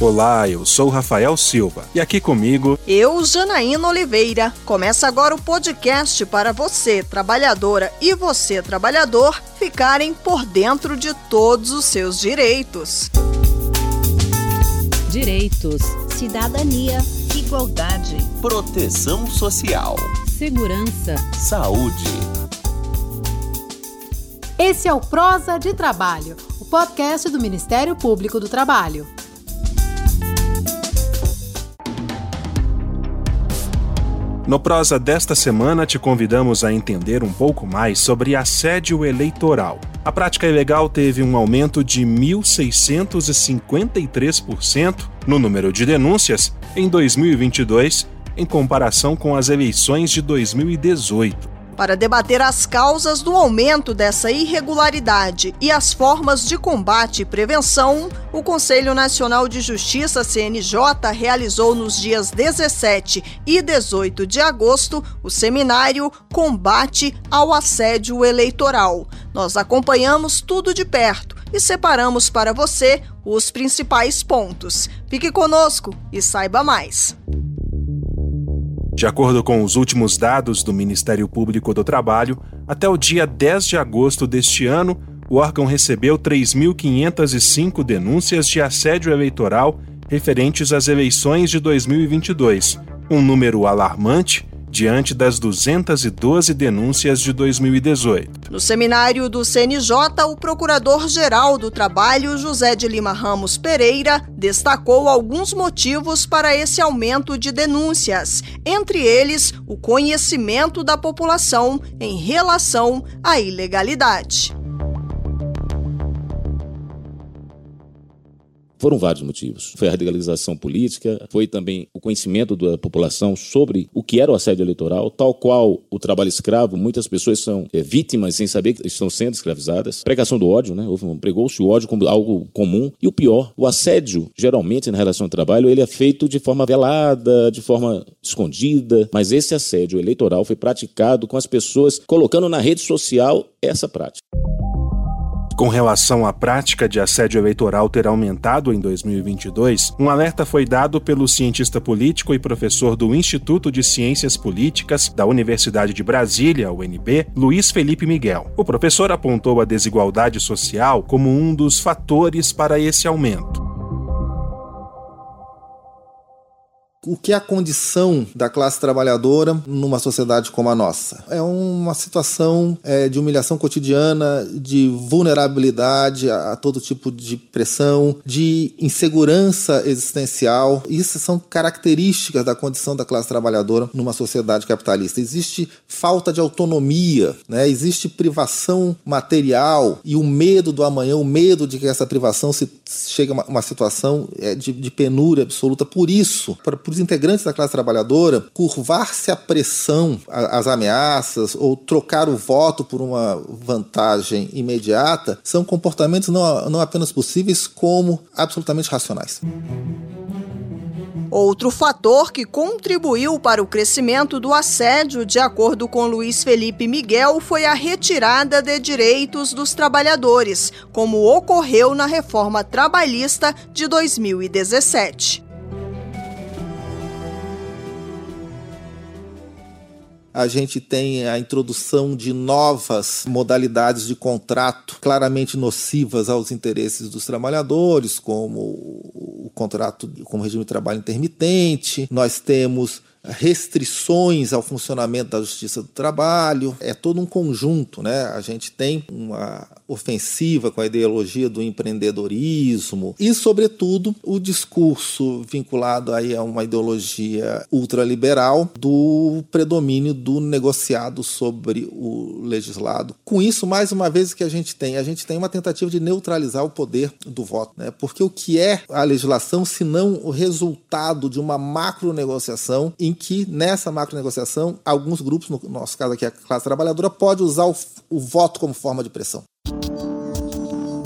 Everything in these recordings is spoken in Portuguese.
Olá, eu sou Rafael Silva e aqui comigo eu, Janaína Oliveira. Começa agora o podcast para você, trabalhadora e você, trabalhador, ficarem por dentro de todos os seus direitos. Direitos, cidadania, igualdade, proteção social, segurança, saúde. Esse é o Prosa de Trabalho, o podcast do Ministério Público do Trabalho. No prosa desta semana, te convidamos a entender um pouco mais sobre assédio eleitoral. A prática ilegal teve um aumento de 1.653% no número de denúncias em 2022, em comparação com as eleições de 2018. Para debater as causas do aumento dessa irregularidade e as formas de combate e prevenção, o Conselho Nacional de Justiça, CNJ, realizou nos dias 17 e 18 de agosto o seminário Combate ao Assédio Eleitoral. Nós acompanhamos tudo de perto e separamos para você os principais pontos. Fique conosco e saiba mais. De acordo com os últimos dados do Ministério Público do Trabalho, até o dia 10 de agosto deste ano, o órgão recebeu 3.505 denúncias de assédio eleitoral referentes às eleições de 2022, um número alarmante diante das 212 denúncias de 2018. No seminário do CNJ, o Procurador-Geral do Trabalho, José de Lima Ramos Pereira, destacou alguns motivos para esse aumento de denúncias, entre eles o conhecimento da população em relação à ilegalidade. Foram vários motivos. Foi a radicalização política, foi também o conhecimento da população sobre o que era o assédio eleitoral, tal qual o trabalho escravo. Muitas pessoas são é, vítimas sem saber que estão sendo escravizadas. Pregação do ódio, né? Pregou-se o ódio como algo comum. E o pior, o assédio, geralmente na relação de trabalho, ele é feito de forma velada, de forma escondida. Mas esse assédio eleitoral foi praticado com as pessoas colocando na rede social essa prática. Com relação à prática de assédio eleitoral ter aumentado em 2022, um alerta foi dado pelo cientista político e professor do Instituto de Ciências Políticas da Universidade de Brasília, UNB, Luiz Felipe Miguel. O professor apontou a desigualdade social como um dos fatores para esse aumento. O que é a condição da classe trabalhadora numa sociedade como a nossa? É uma situação é, de humilhação cotidiana, de vulnerabilidade a, a, todo tipo de pressão, de insegurança existencial. Isso são características da condição da classe trabalhadora numa sociedade capitalista. Existe falta de autonomia, né? existe privação material e o medo do amanhã, o medo de que essa privação se chegue a uma, uma situação é, de, de penúria absoluta. Por isso, para os integrantes da classe trabalhadora curvar-se à pressão, às ameaças ou trocar o voto por uma vantagem imediata são comportamentos não, não apenas possíveis, como absolutamente racionais. Outro fator que contribuiu para o crescimento do assédio, de acordo com Luiz Felipe Miguel, foi a retirada de direitos dos trabalhadores, como ocorreu na reforma trabalhista de 2017. A gente tem a introdução de novas modalidades de contrato claramente nocivas aos interesses dos trabalhadores, como o contrato com regime de trabalho intermitente. Nós temos restrições ao funcionamento da justiça do trabalho. É todo um conjunto, né? A gente tem uma ofensiva com a ideologia do empreendedorismo e, sobretudo, o discurso vinculado aí a uma ideologia ultraliberal do predomínio do negociado sobre o legislado. Com isso, mais uma vez, o que a gente tem? A gente tem uma tentativa de neutralizar o poder do voto, né? Porque o que é a legislação se não o resultado de uma macro negociação em que nessa macro negociação alguns grupos, no nosso caso aqui a classe trabalhadora, pode usar o, o voto como forma de pressão.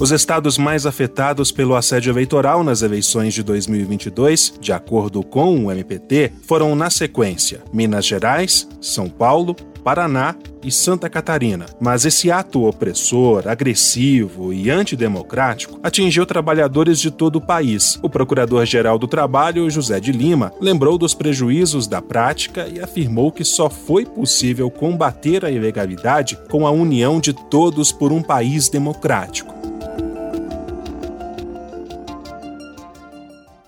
Os estados mais afetados pelo assédio eleitoral nas eleições de 2022, de acordo com o MPT, foram na sequência Minas Gerais, São Paulo, Paraná e Santa Catarina. Mas esse ato opressor, agressivo e antidemocrático atingiu trabalhadores de todo o país. O Procurador-Geral do Trabalho, José de Lima, lembrou dos prejuízos da prática e afirmou que só foi possível combater a ilegalidade com a união de todos por um país democrático.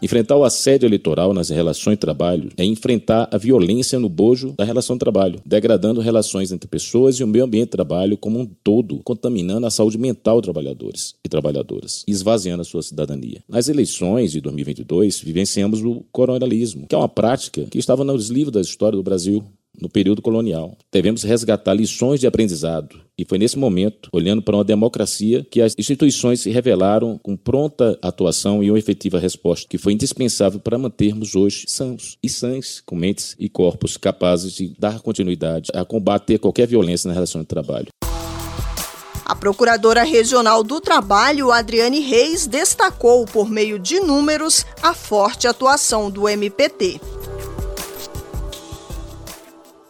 Enfrentar o assédio eleitoral nas relações de trabalho é enfrentar a violência no bojo da relação de trabalho, degradando relações entre pessoas e o meio ambiente de trabalho como um todo, contaminando a saúde mental de trabalhadores e trabalhadoras, esvaziando a sua cidadania. Nas eleições de 2022, vivenciamos o coronelismo, que é uma prática que estava nos livros da história do Brasil no período colonial. Devemos resgatar lições de aprendizado. E foi nesse momento, olhando para uma democracia, que as instituições se revelaram com pronta atuação e uma efetiva resposta, que foi indispensável para mantermos hoje sãos e sãs, com mentes e corpos capazes de dar continuidade a combater qualquer violência na relação de trabalho. A Procuradora Regional do Trabalho, Adriane Reis, destacou, por meio de números, a forte atuação do MPT.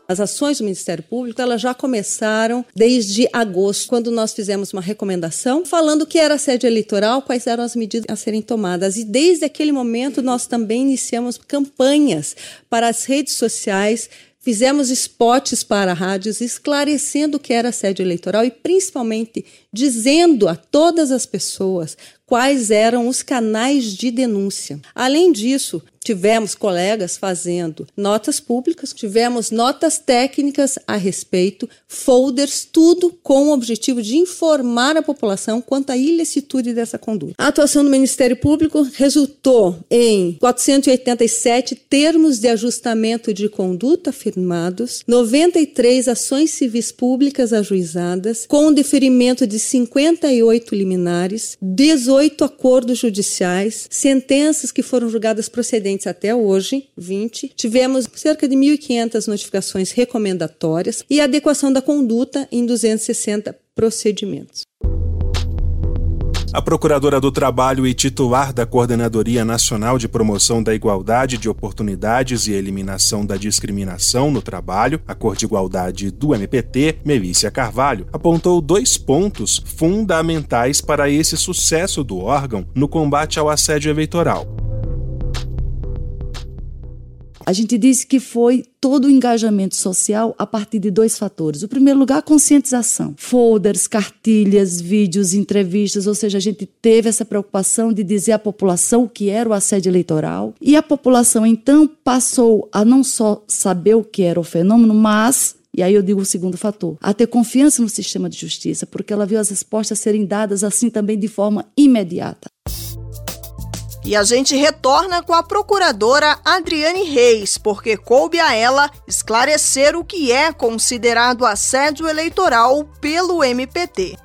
As ações do Ministério Público elas já começaram desde agosto, quando nós fizemos uma recomendação falando que era sede eleitoral, quais eram as medidas a serem tomadas. E desde aquele momento nós também iniciamos campanhas para as redes sociais Fizemos spots para rádios esclarecendo o que era sede eleitoral e principalmente dizendo a todas as pessoas quais eram os canais de denúncia. Além disso, tivemos colegas fazendo notas públicas, tivemos notas técnicas a respeito, folders, tudo com o objetivo de informar a população quanto à ilicitude dessa conduta. A atuação do Ministério Público resultou em 487 termos de ajustamento de conduta firmados, 93 ações civis públicas ajuizadas, com deferimento de 58 liminares, 18 acordos judiciais, sentenças que foram julgadas procedentes até hoje, 20. Tivemos cerca de 1.500 notificações recomendatórias e adequação da conduta em 260 procedimentos. A Procuradora do Trabalho e titular da Coordenadoria Nacional de Promoção da Igualdade de Oportunidades e Eliminação da Discriminação no Trabalho, a Cor de Igualdade do MPT, Melícia Carvalho, apontou dois pontos fundamentais para esse sucesso do órgão no combate ao assédio eleitoral. A gente disse que foi todo o engajamento social a partir de dois fatores. O primeiro lugar, a conscientização. Folders, cartilhas, vídeos, entrevistas, ou seja, a gente teve essa preocupação de dizer à população o que era o assédio eleitoral. E a população, então, passou a não só saber o que era o fenômeno, mas e aí eu digo o segundo fator, a ter confiança no sistema de justiça, porque ela viu as respostas serem dadas assim também de forma imediata. E a gente retorna com a procuradora Adriane Reis, porque coube a ela esclarecer o que é considerado assédio eleitoral pelo MPT.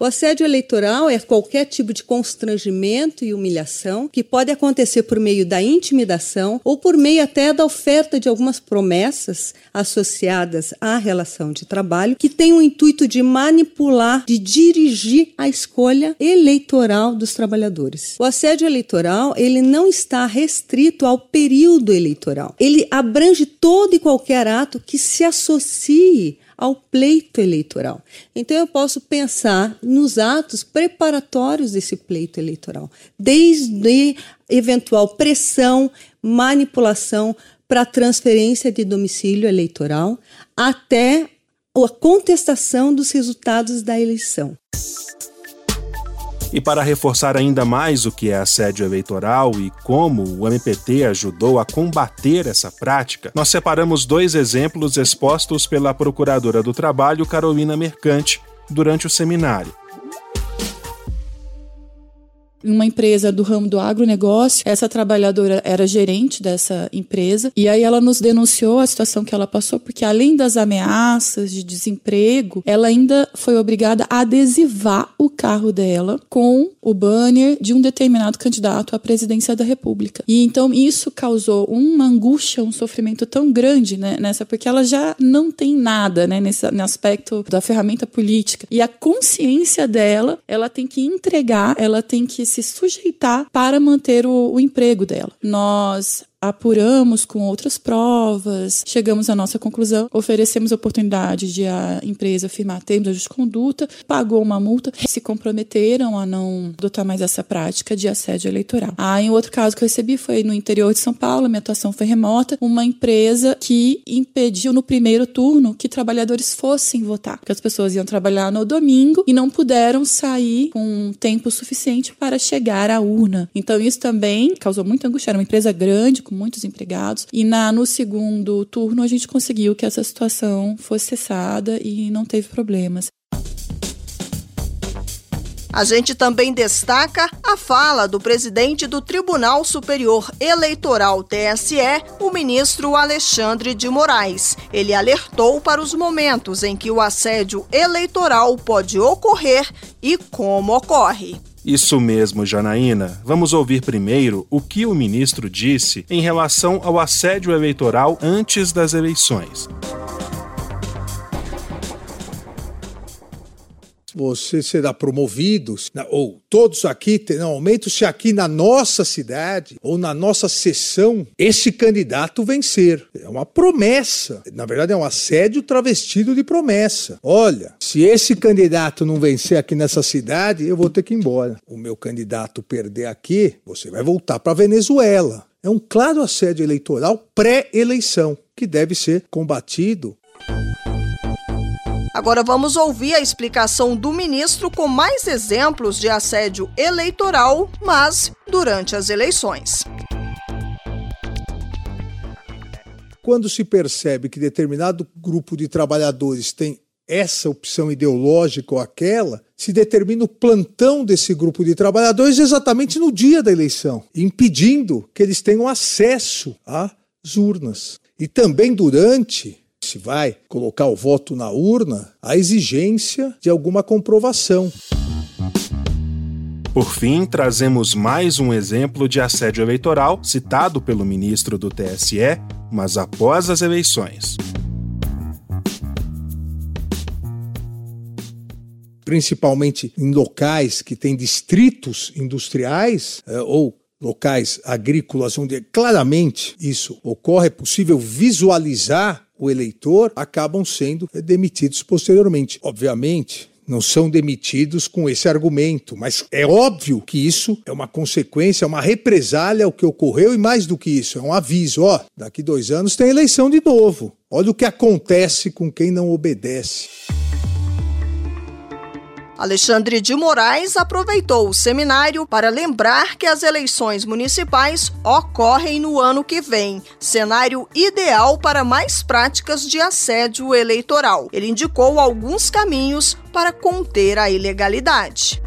O assédio eleitoral é qualquer tipo de constrangimento e humilhação que pode acontecer por meio da intimidação ou por meio até da oferta de algumas promessas associadas à relação de trabalho que tem o intuito de manipular, de dirigir a escolha eleitoral dos trabalhadores. O assédio eleitoral, ele não está restrito ao período eleitoral. Ele abrange todo e qualquer ato que se associe ao pleito eleitoral. Então eu posso pensar nos atos preparatórios desse pleito eleitoral, desde eventual pressão, manipulação para transferência de domicílio eleitoral, até a contestação dos resultados da eleição. E para reforçar ainda mais o que é assédio eleitoral e como o MPT ajudou a combater essa prática, nós separamos dois exemplos expostos pela Procuradora do Trabalho, Carolina Mercante, durante o seminário. Uma empresa do ramo do agronegócio. Essa trabalhadora era gerente dessa empresa e aí ela nos denunciou a situação que ela passou, porque além das ameaças de desemprego, ela ainda foi obrigada a adesivar o carro dela com o banner de um determinado candidato à presidência da República. E então isso causou uma angústia, um sofrimento tão grande né, nessa, porque ela já não tem nada né, nesse, nesse aspecto da ferramenta política. E a consciência dela, ela tem que entregar, ela tem que se sujeitar para manter o, o emprego dela. Nós apuramos com outras provas, chegamos à nossa conclusão, oferecemos a oportunidade de a empresa firmar termos de conduta, pagou uma multa, se comprometeram a não adotar mais essa prática de assédio eleitoral. Ah, em outro caso que eu recebi foi no interior de São Paulo, minha atuação foi remota, uma empresa que impediu no primeiro turno que trabalhadores fossem votar, porque as pessoas iam trabalhar no domingo e não puderam sair com tempo suficiente para chegar à urna. Então isso também causou muita angústia, era uma empresa grande, com muitos empregados. E na, no segundo turno, a gente conseguiu que essa situação fosse cessada e não teve problemas. A gente também destaca a fala do presidente do Tribunal Superior Eleitoral TSE, o ministro Alexandre de Moraes. Ele alertou para os momentos em que o assédio eleitoral pode ocorrer e como ocorre. Isso mesmo, Janaína. Vamos ouvir primeiro o que o ministro disse em relação ao assédio eleitoral antes das eleições. Você será promovido, ou todos aqui terão aumento se aqui na nossa cidade ou na nossa sessão esse candidato vencer. É uma promessa. Na verdade, é um assédio travestido de promessa. Olha, se esse candidato não vencer aqui nessa cidade, eu vou ter que ir embora. O meu candidato perder aqui, você vai voltar para Venezuela. É um claro assédio eleitoral pré-eleição que deve ser combatido Agora vamos ouvir a explicação do ministro com mais exemplos de assédio eleitoral, mas durante as eleições. Quando se percebe que determinado grupo de trabalhadores tem essa opção ideológica ou aquela, se determina o plantão desse grupo de trabalhadores exatamente no dia da eleição, impedindo que eles tenham acesso às urnas. E também durante se vai colocar o voto na urna, a exigência de alguma comprovação. Por fim, trazemos mais um exemplo de assédio eleitoral citado pelo ministro do TSE, mas após as eleições. Principalmente em locais que têm distritos industriais é, ou locais agrícolas, onde claramente isso ocorre, é possível visualizar o eleitor, acabam sendo demitidos posteriormente. Obviamente, não são demitidos com esse argumento, mas é óbvio que isso é uma consequência, é uma represália ao que ocorreu e mais do que isso, é um aviso, ó, daqui dois anos tem eleição de novo. Olha o que acontece com quem não obedece. Alexandre de Moraes aproveitou o seminário para lembrar que as eleições municipais ocorrem no ano que vem, cenário ideal para mais práticas de assédio eleitoral. Ele indicou alguns caminhos para conter a ilegalidade.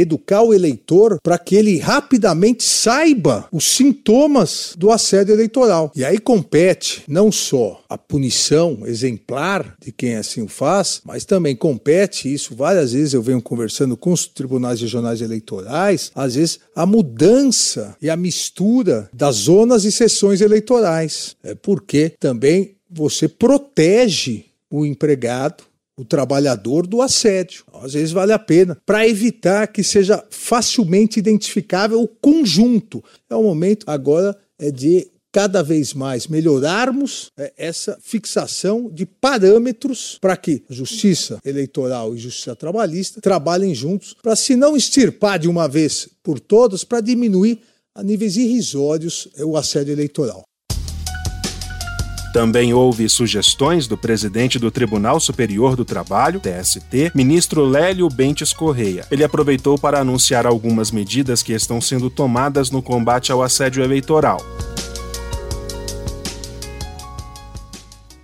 Educar o eleitor para que ele rapidamente saiba os sintomas do assédio eleitoral. E aí compete não só a punição exemplar de quem assim o faz, mas também compete, isso várias vezes eu venho conversando com os tribunais regionais eleitorais, às vezes a mudança e a mistura das zonas e sessões eleitorais. É porque também você protege o empregado o trabalhador do assédio. Às vezes vale a pena, para evitar que seja facilmente identificável o conjunto. É o momento agora é de cada vez mais melhorarmos é, essa fixação de parâmetros para que justiça eleitoral e justiça trabalhista trabalhem juntos para se não extirpar de uma vez por todas, para diminuir a níveis irrisórios é, o assédio eleitoral. Também houve sugestões do presidente do Tribunal Superior do Trabalho, TST, ministro Lélio Bentes Correia. Ele aproveitou para anunciar algumas medidas que estão sendo tomadas no combate ao assédio eleitoral.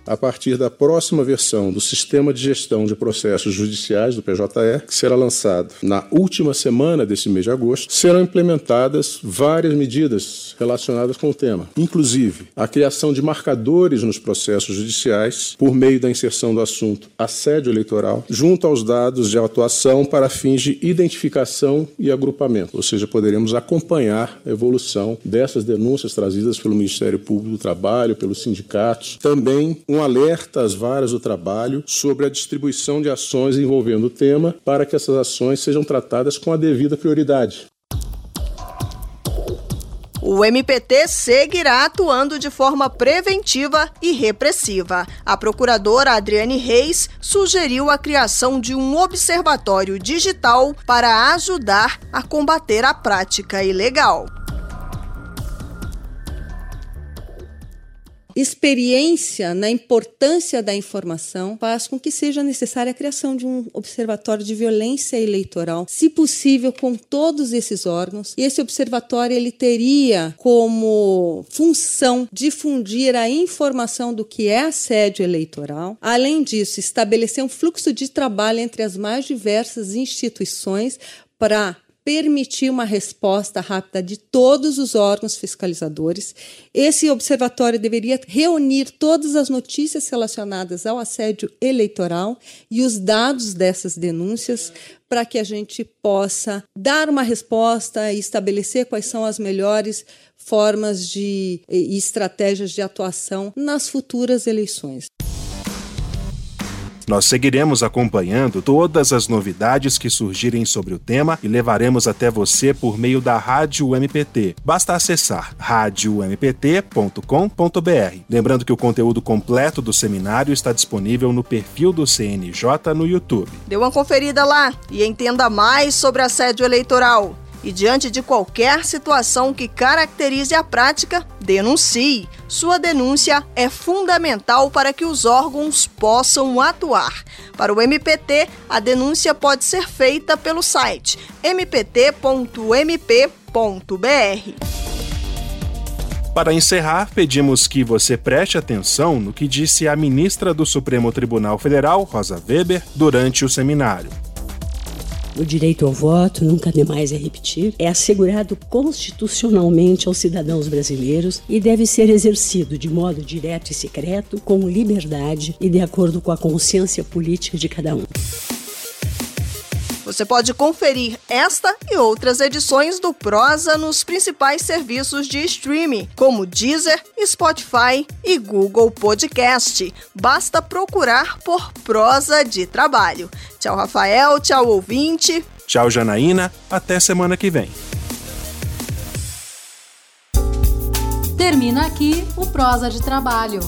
A partir da próxima versão do Sistema de Gestão de Processos Judiciais do PJE, que será lançado na última semana desse mês de agosto, serão implementadas várias medidas relacionadas com o tema, inclusive a criação de marcadores nos processos judiciais por meio da inserção do assunto assédio eleitoral junto aos dados de atuação para fins de identificação e agrupamento, ou seja, poderemos acompanhar a evolução dessas denúncias trazidas pelo Ministério Público do Trabalho, pelos sindicatos. Também um alerta às varas do trabalho sobre a distribuição de ações envolvendo o tema para que essas ações sejam tratadas com a devida prioridade. O MPT seguirá atuando de forma preventiva e repressiva. A procuradora Adriane Reis sugeriu a criação de um observatório digital para ajudar a combater a prática ilegal. Experiência na importância da informação faz com que seja necessária a criação de um observatório de violência eleitoral, se possível com todos esses órgãos. E esse observatório ele teria como função difundir a informação do que é assédio eleitoral. Além disso, estabelecer um fluxo de trabalho entre as mais diversas instituições para permitir uma resposta rápida de todos os órgãos fiscalizadores. Esse observatório deveria reunir todas as notícias relacionadas ao assédio eleitoral e os dados dessas denúncias para que a gente possa dar uma resposta e estabelecer quais são as melhores formas de e estratégias de atuação nas futuras eleições. Nós seguiremos acompanhando todas as novidades que surgirem sobre o tema e levaremos até você por meio da Rádio MPT. Basta acessar radiompt.com.br. Lembrando que o conteúdo completo do seminário está disponível no perfil do CNJ no YouTube. Dê uma conferida lá e entenda mais sobre assédio eleitoral. E diante de qualquer situação que caracterize a prática, denuncie. Sua denúncia é fundamental para que os órgãos possam atuar. Para o MPT, a denúncia pode ser feita pelo site mpt.mp.br. Para encerrar, pedimos que você preste atenção no que disse a ministra do Supremo Tribunal Federal, Rosa Weber, durante o seminário. O direito ao voto, nunca demais é repetir, é assegurado constitucionalmente aos cidadãos brasileiros e deve ser exercido de modo direto e secreto, com liberdade e de acordo com a consciência política de cada um. Você pode conferir esta e outras edições do Prosa nos principais serviços de streaming, como Deezer, Spotify e Google Podcast. Basta procurar por Prosa de Trabalho. Tchau, Rafael. Tchau, ouvinte. Tchau, Janaína. Até semana que vem. Termina aqui o Prosa de Trabalho